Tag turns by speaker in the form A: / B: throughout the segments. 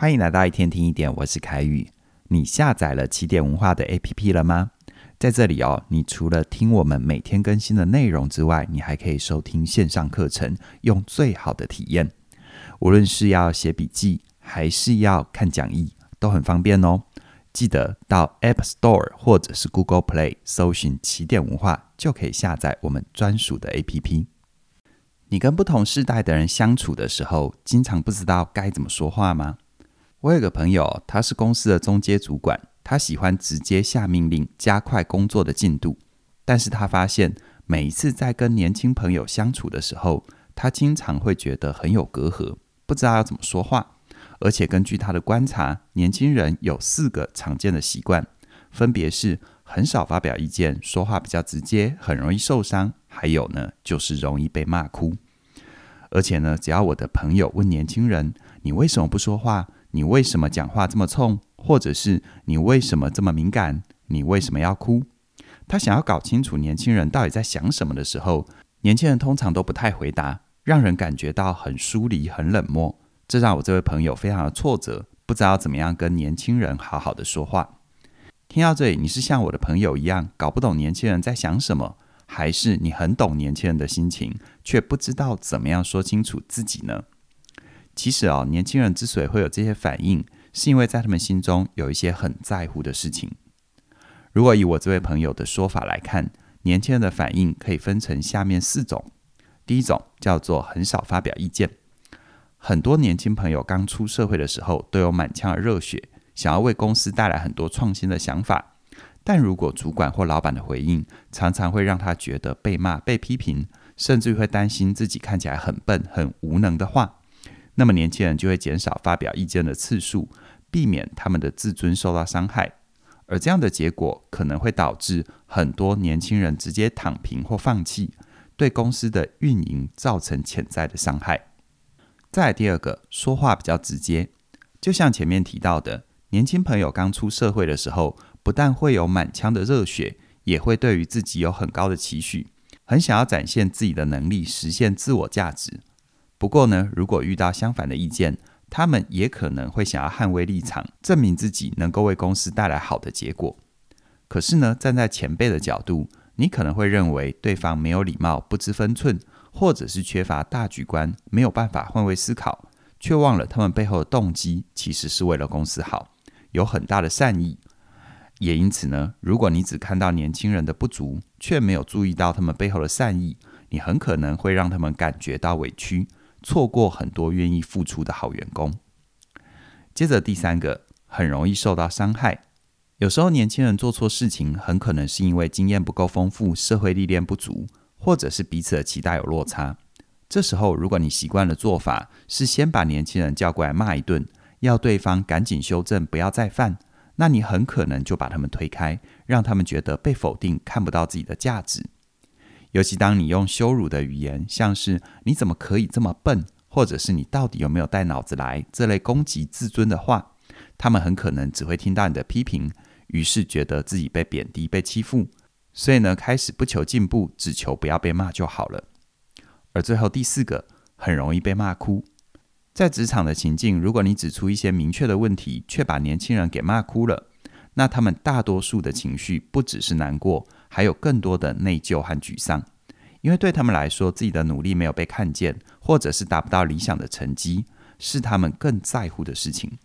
A: 欢迎来到一天听一点，我是凯宇。你下载了起点文化的 APP 了吗？在这里哦，你除了听我们每天更新的内容之外，你还可以收听线上课程，用最好的体验。无论是要写笔记，还是要看讲义，都很方便哦。记得到 App Store 或者是 Google Play 搜寻起点文化，就可以下载我们专属的 APP。你跟不同世代的人相处的时候，经常不知道该怎么说话吗？我有个朋友，他是公司的中阶主管，他喜欢直接下命令，加快工作的进度。但是他发现，每一次在跟年轻朋友相处的时候，他经常会觉得很有隔阂，不知道要怎么说话。而且根据他的观察，年轻人有四个常见的习惯，分别是很少发表意见，说话比较直接，很容易受伤，还有呢，就是容易被骂哭。而且呢，只要我的朋友问年轻人：“你为什么不说话？”你为什么讲话这么冲？或者是你为什么这么敏感？你为什么要哭？他想要搞清楚年轻人到底在想什么的时候，年轻人通常都不太回答，让人感觉到很疏离、很冷漠。这让我这位朋友非常的挫折，不知道怎么样跟年轻人好好的说话。听到这里，你是像我的朋友一样搞不懂年轻人在想什么，还是你很懂年轻人的心情，却不知道怎么样说清楚自己呢？其实啊，年轻人之所以会有这些反应，是因为在他们心中有一些很在乎的事情。如果以我这位朋友的说法来看，年轻人的反应可以分成下面四种。第一种叫做很少发表意见。很多年轻朋友刚出社会的时候，都有满腔的热血，想要为公司带来很多创新的想法。但如果主管或老板的回应，常常会让他觉得被骂、被批评，甚至会担心自己看起来很笨、很无能的话。那么年轻人就会减少发表意见的次数，避免他们的自尊受到伤害，而这样的结果可能会导致很多年轻人直接躺平或放弃，对公司的运营造成潜在的伤害。再来第二个，说话比较直接，就像前面提到的，年轻朋友刚出社会的时候，不但会有满腔的热血，也会对于自己有很高的期许，很想要展现自己的能力，实现自我价值。不过呢，如果遇到相反的意见，他们也可能会想要捍卫立场，证明自己能够为公司带来好的结果。可是呢，站在前辈的角度，你可能会认为对方没有礼貌、不知分寸，或者是缺乏大局观，没有办法换位思考，却忘了他们背后的动机其实是为了公司好，有很大的善意。也因此呢，如果你只看到年轻人的不足，却没有注意到他们背后的善意，你很可能会让他们感觉到委屈。错过很多愿意付出的好员工。接着第三个，很容易受到伤害。有时候年轻人做错事情，很可能是因为经验不够丰富、社会历练不足，或者是彼此的期待有落差。这时候，如果你习惯的做法是先把年轻人叫过来骂一顿，要对方赶紧修正，不要再犯，那你很可能就把他们推开，让他们觉得被否定，看不到自己的价值。尤其当你用羞辱的语言，像是“你怎么可以这么笨”或者是“你到底有没有带脑子来”这类攻击自尊的话，他们很可能只会听到你的批评，于是觉得自己被贬低、被欺负，所以呢，开始不求进步，只求不要被骂就好了。而最后第四个，很容易被骂哭。在职场的情境，如果你指出一些明确的问题，却把年轻人给骂哭了。那他们大多数的情绪不只是难过，还有更多的内疚和沮丧，因为对他们来说，自己的努力没有被看见，或者是达不到理想的成绩，是他们更在乎的事情。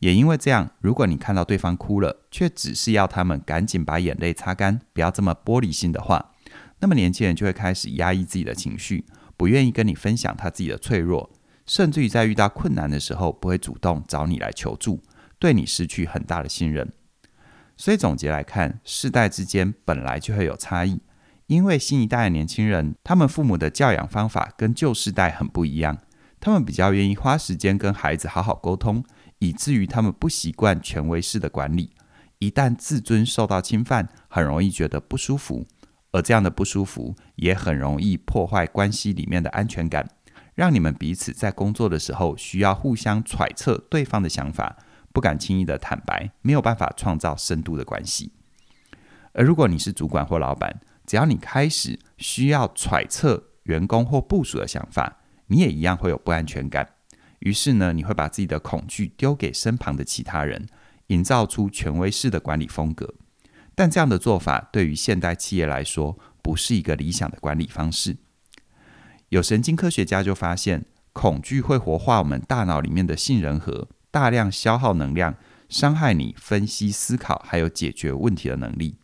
A: 也因为这样，如果你看到对方哭了，却只是要他们赶紧把眼泪擦干，不要这么玻璃心的话，那么年轻人就会开始压抑自己的情绪，不愿意跟你分享他自己的脆弱，甚至于在遇到困难的时候，不会主动找你来求助，对你失去很大的信任。所以总结来看，世代之间本来就会有差异，因为新一代的年轻人，他们父母的教养方法跟旧世代很不一样，他们比较愿意花时间跟孩子好好沟通，以至于他们不习惯权威式的管理，一旦自尊受到侵犯，很容易觉得不舒服，而这样的不舒服也很容易破坏关系里面的安全感，让你们彼此在工作的时候需要互相揣测对方的想法。不敢轻易的坦白，没有办法创造深度的关系。而如果你是主管或老板，只要你开始需要揣测员工或部属的想法，你也一样会有不安全感。于是呢，你会把自己的恐惧丢给身旁的其他人，营造出权威式的管理风格。但这样的做法对于现代企业来说，不是一个理想的管理方式。有神经科学家就发现，恐惧会活化我们大脑里面的杏仁核，大量消耗能量，伤害你分析、思考还有解决问题的能力。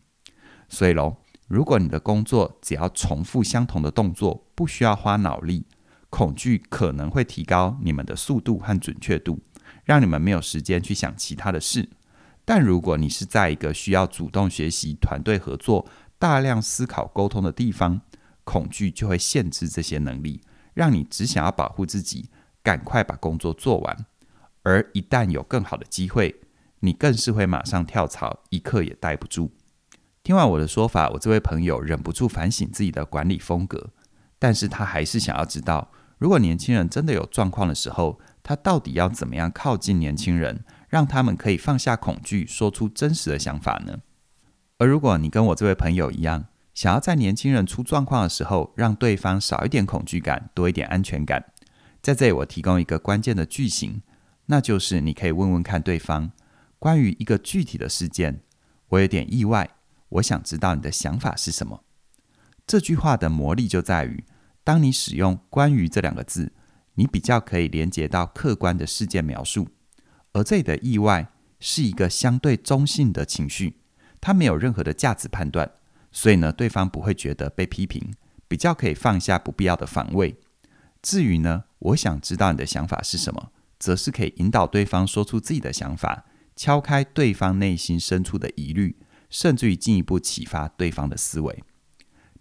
A: 所以喽，如果你的工作只要重复相同的动作，不需要花脑力，恐惧可能会提高你们的速度和准确度，让你们没有时间去想其他的事。但如果你是在一个需要主动学习、团队合作、大量思考沟通的地方，恐惧就会限制这些能力，让你只想要保护自己，赶快把工作做完。而一旦有更好的机会，你更是会马上跳槽，一刻也待不住。听完我的说法，我这位朋友忍不住反省自己的管理风格，但是他还是想要知道，如果年轻人真的有状况的时候，他到底要怎么样靠近年轻人？让他们可以放下恐惧，说出真实的想法呢？而如果你跟我这位朋友一样，想要在年轻人出状况的时候，让对方少一点恐惧感，多一点安全感，在这里我提供一个关键的句型，那就是你可以问问看对方，关于一个具体的事件，我有点意外，我想知道你的想法是什么。这句话的魔力就在于，当你使用“关于”这两个字，你比较可以连接到客观的事件描述。而这里的意外是一个相对中性的情绪，它没有任何的价值判断，所以呢，对方不会觉得被批评，比较可以放下不必要的防卫。至于呢，我想知道你的想法是什么，则是可以引导对方说出自己的想法，敲开对方内心深处的疑虑，甚至于进一步启发对方的思维。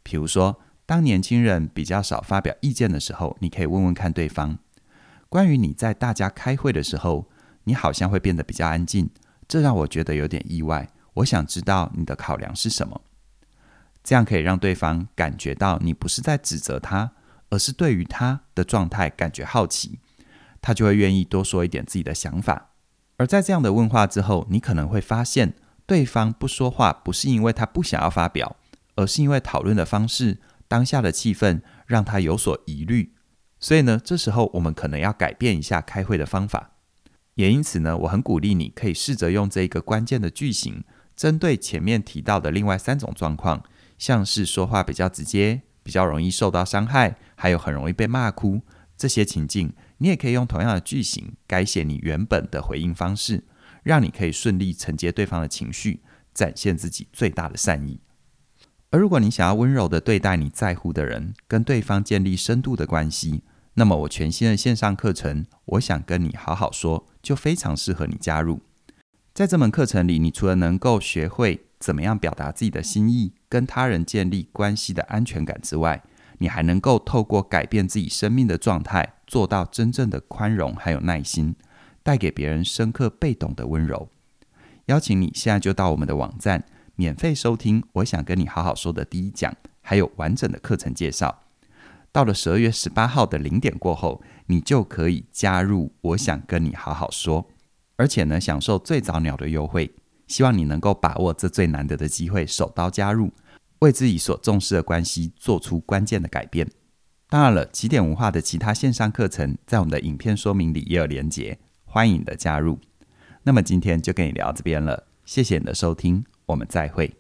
A: 比如说，当年轻人比较少发表意见的时候，你可以问问看对方，关于你在大家开会的时候。你好像会变得比较安静，这让我觉得有点意外。我想知道你的考量是什么，这样可以让对方感觉到你不是在指责他，而是对于他的状态感觉好奇，他就会愿意多说一点自己的想法。而在这样的问话之后，你可能会发现，对方不说话不是因为他不想要发表，而是因为讨论的方式、当下的气氛让他有所疑虑。所以呢，这时候我们可能要改变一下开会的方法。也因此呢，我很鼓励你可以试着用这一个关键的句型，针对前面提到的另外三种状况，像是说话比较直接、比较容易受到伤害，还有很容易被骂哭这些情境，你也可以用同样的句型改写你原本的回应方式，让你可以顺利承接对方的情绪，展现自己最大的善意。而如果你想要温柔地对待你在乎的人，跟对方建立深度的关系。那么，我全新的线上课程，我想跟你好好说，就非常适合你加入。在这门课程里，你除了能够学会怎么样表达自己的心意，跟他人建立关系的安全感之外，你还能够透过改变自己生命的状态，做到真正的宽容还有耐心，带给别人深刻被懂的温柔。邀请你现在就到我们的网站，免费收听我想跟你好好说的第一讲，还有完整的课程介绍。到了十二月十八号的零点过后，你就可以加入。我想跟你好好说，而且呢，享受最早鸟的优惠。希望你能够把握这最难得的机会，手刀加入，为自己所重视的关系做出关键的改变。当然了，起点文化的其他线上课程在我们的影片说明里也有连结，欢迎你的加入。那么今天就跟你聊这边了，谢谢你的收听，我们再会。